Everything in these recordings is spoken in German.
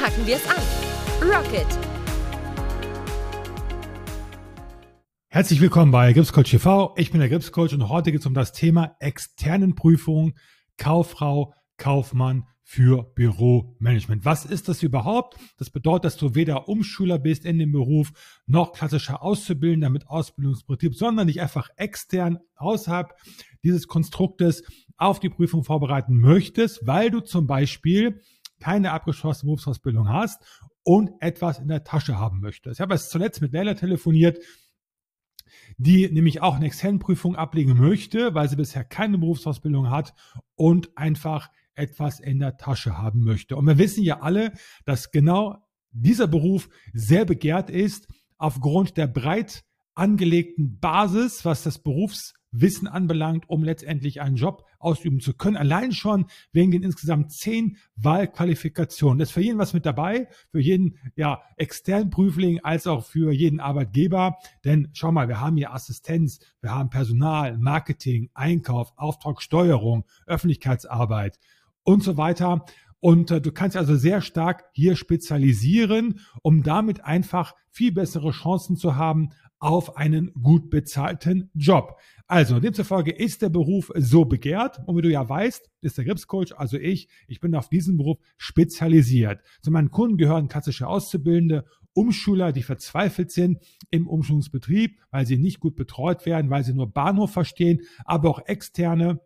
packen wir es an. Rocket! Herzlich willkommen bei Gripscoach TV. Ich bin der Gripscoach und heute geht es um das Thema externen Prüfungen, Kauffrau, Kaufmann für Büromanagement. Was ist das überhaupt? Das bedeutet, dass du weder Umschüler bist in dem Beruf, noch klassischer Auszubildender mit Ausbildungsbetrieb, sondern dich einfach extern außerhalb dieses Konstruktes auf die Prüfung vorbereiten möchtest, weil du zum Beispiel keine abgeschlossene Berufsausbildung hast und etwas in der Tasche haben möchtest. Ich habe es zuletzt mit Leila telefoniert, die nämlich auch eine Externprüfung ablegen möchte, weil sie bisher keine Berufsausbildung hat und einfach etwas in der Tasche haben möchte. Und wir wissen ja alle, dass genau dieser Beruf sehr begehrt ist aufgrund der breit angelegten Basis, was das Berufs Wissen anbelangt, um letztendlich einen Job ausüben zu können. Allein schon wegen den insgesamt zehn Wahlqualifikationen. Das ist für jeden was mit dabei, für jeden ja, externen Prüfling als auch für jeden Arbeitgeber. Denn schau mal, wir haben hier Assistenz, wir haben Personal, Marketing, Einkauf, Auftragssteuerung, Öffentlichkeitsarbeit und so weiter. Und äh, du kannst also sehr stark hier spezialisieren, um damit einfach viel bessere Chancen zu haben auf einen gut bezahlten Job. Also demzufolge ist der Beruf so begehrt und wie du ja weißt, ist der Gripscoach, also ich, ich bin auf diesen Beruf spezialisiert. Zu meinen Kunden gehören klassische Auszubildende, Umschüler, die verzweifelt sind im Umschulungsbetrieb, weil sie nicht gut betreut werden, weil sie nur Bahnhof verstehen, aber auch externe,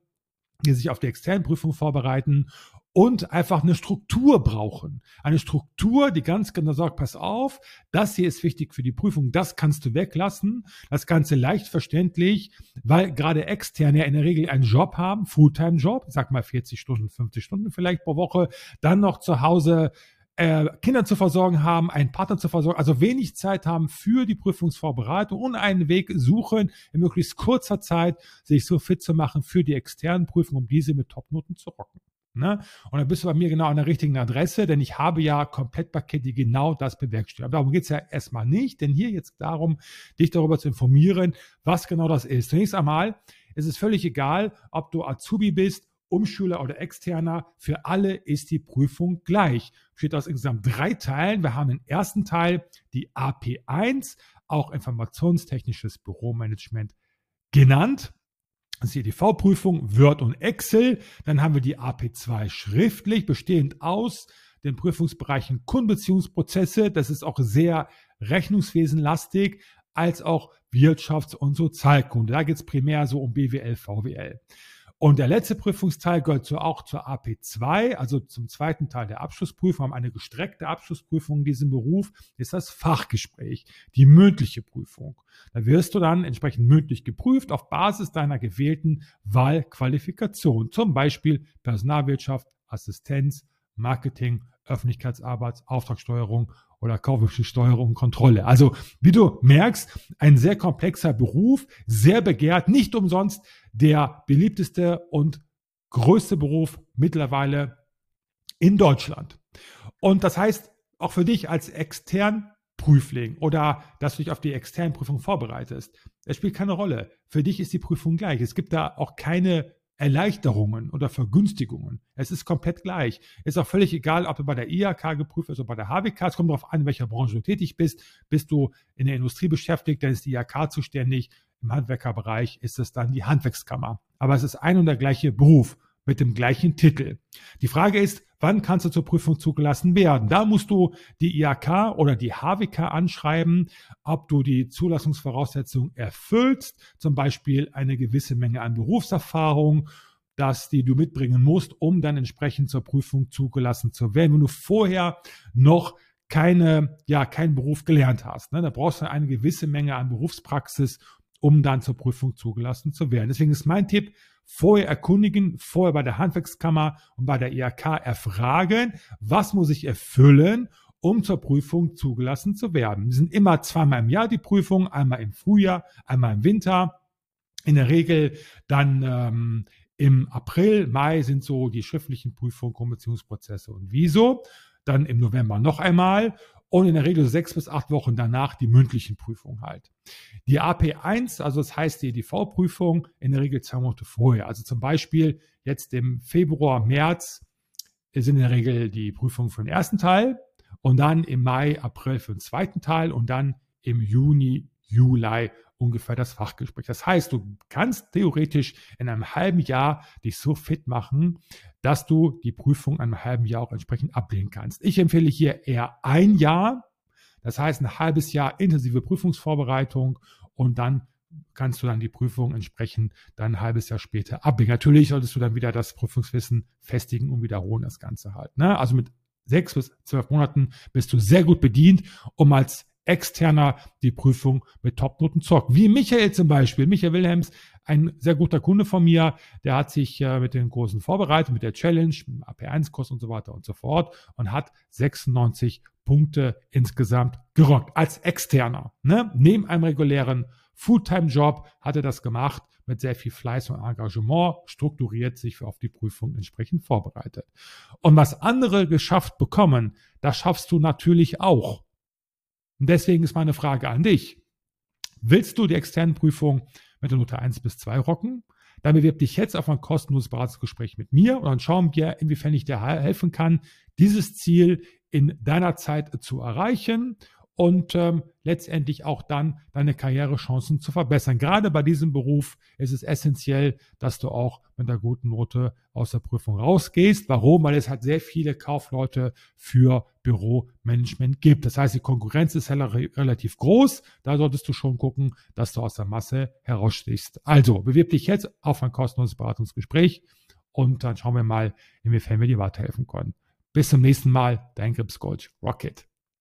die sich auf die externen Prüfung vorbereiten und einfach eine Struktur brauchen. Eine Struktur, die ganz genau sagt, pass auf, das hier ist wichtig für die Prüfung, das kannst du weglassen. Das Ganze leicht verständlich, weil gerade Externe ja in der Regel einen Job haben, Fulltime-Job, sag mal 40 Stunden, 50 Stunden vielleicht pro Woche, dann noch zu Hause äh, Kinder zu versorgen haben, einen Partner zu versorgen, also wenig Zeit haben für die Prüfungsvorbereitung und einen Weg suchen, in möglichst kurzer Zeit sich so fit zu machen für die externen Prüfungen, um diese mit Topnoten zu rocken. Ne? Und dann bist du bei mir genau an der richtigen Adresse, denn ich habe ja Komplettpakete, die genau das bewerkstelligen. Aber darum geht es ja erstmal nicht, denn hier jetzt darum, dich darüber zu informieren, was genau das ist. Zunächst einmal ist es völlig egal, ob du Azubi bist, Umschüler oder Externer. Für alle ist die Prüfung gleich. Besteht aus insgesamt drei Teilen. Wir haben den ersten Teil, die AP1, auch informationstechnisches Büromanagement genannt. EDV-Prüfung, Word und Excel. Dann haben wir die AP2 schriftlich, bestehend aus den Prüfungsbereichen Kundenbeziehungsprozesse. Das ist auch sehr rechnungswesenlastig, als auch Wirtschafts- und Sozialkunde. Da geht es primär so um BWL, VWL. Und der letzte Prüfungsteil gehört so auch zur AP2, also zum zweiten Teil der Abschlussprüfung. Haben eine gestreckte Abschlussprüfung in diesem Beruf, ist das Fachgespräch, die mündliche Prüfung. Da wirst du dann entsprechend mündlich geprüft auf Basis deiner gewählten Wahlqualifikation, zum Beispiel Personalwirtschaft, Assistenz, Marketing, Öffentlichkeitsarbeit, Auftragssteuerung oder kaufmännische Steuerung und Kontrolle. Also, wie du merkst, ein sehr komplexer Beruf, sehr begehrt, nicht umsonst der beliebteste und größte Beruf mittlerweile in Deutschland. Und das heißt, auch für dich als extern Prüfling oder dass du dich auf die externen Prüfung vorbereitest. Es spielt keine Rolle. Für dich ist die Prüfung gleich. Es gibt da auch keine Erleichterungen oder Vergünstigungen. Es ist komplett gleich. Ist auch völlig egal, ob du bei der IHK geprüft wirst oder bei der HWK. Es kommt darauf an, in welcher Branche du tätig bist. Bist du in der Industrie beschäftigt, dann ist die IHK zuständig. Im Handwerkerbereich ist es dann die Handwerkskammer. Aber es ist ein und der gleiche Beruf mit dem gleichen Titel. Die Frage ist, wann kannst du zur Prüfung zugelassen werden? Da musst du die IHK oder die HWK anschreiben, ob du die Zulassungsvoraussetzungen erfüllst, zum Beispiel eine gewisse Menge an Berufserfahrung, dass die du mitbringen musst, um dann entsprechend zur Prüfung zugelassen zu werden. Wenn du vorher noch keine, ja, keinen Beruf gelernt hast. Ne? Da brauchst du eine gewisse Menge an Berufspraxis, um dann zur Prüfung zugelassen zu werden. Deswegen ist mein Tipp, vorher erkundigen, vorher bei der Handwerkskammer und bei der IHK erfragen, was muss ich erfüllen, um zur Prüfung zugelassen zu werden. Die sind immer zweimal im Jahr die Prüfung, einmal im Frühjahr, einmal im Winter. In der Regel dann ähm, im April, Mai sind so die schriftlichen Prüfungen, Kommissionsprozesse und Wieso. Dann im November noch einmal und in der Regel sechs bis acht Wochen danach die mündlichen Prüfungen halt. Die AP1, also das heißt die EDV-Prüfung, in der Regel zwei Monate vorher. Also zum Beispiel jetzt im Februar, März sind in der Regel die Prüfungen für den ersten Teil und dann im Mai, April für den zweiten Teil und dann im Juni, Juli ungefähr das Fachgespräch. Das heißt, du kannst theoretisch in einem halben Jahr dich so fit machen, dass du die Prüfung in einem halben Jahr auch entsprechend ablehnen kannst. Ich empfehle hier eher ein Jahr, das heißt ein halbes Jahr intensive Prüfungsvorbereitung und dann kannst du dann die Prüfung entsprechend dann ein halbes Jahr später ablegen. Natürlich solltest du dann wieder das Prüfungswissen festigen und wiederholen das Ganze halt. Ne? Also mit sechs bis zwölf Monaten bist du sehr gut bedient, um als externer die Prüfung mit Topnoten zockt. Wie Michael zum Beispiel. Michael Wilhelms, ein sehr guter Kunde von mir, der hat sich äh, mit den Kursen vorbereitet, mit der Challenge, mit AP1-Kurs und so weiter und so fort und hat 96 Punkte insgesamt gerockt als externer. Ne? Neben einem regulären Fulltime-Job hat er das gemacht mit sehr viel Fleiß und Engagement, strukturiert sich auf die Prüfung entsprechend vorbereitet. Und was andere geschafft bekommen, das schaffst du natürlich auch. Und deswegen ist meine Frage an dich. Willst du die externen Prüfungen mit der Note 1 bis 2 rocken? Dann bewirb dich jetzt auf ein kostenloses Beratungsgespräch mit mir und dann schauen wir, inwiefern ich dir helfen kann, dieses Ziel in deiner Zeit zu erreichen und ähm, letztendlich auch dann deine Karrierechancen zu verbessern. Gerade bei diesem Beruf ist es essentiell, dass du auch mit einer guten Note aus der Prüfung rausgehst. Warum? Weil es halt sehr viele Kaufleute für Büromanagement gibt. Das heißt, die Konkurrenz ist relativ groß. Da solltest du schon gucken, dass du aus der Masse herausstichst. Also, bewirb dich jetzt auf ein kostenloses Beratungsgespräch und dann schauen wir mal, inwiefern wir dir weiterhelfen können. Bis zum nächsten Mal, dein Gripscoach Rocket.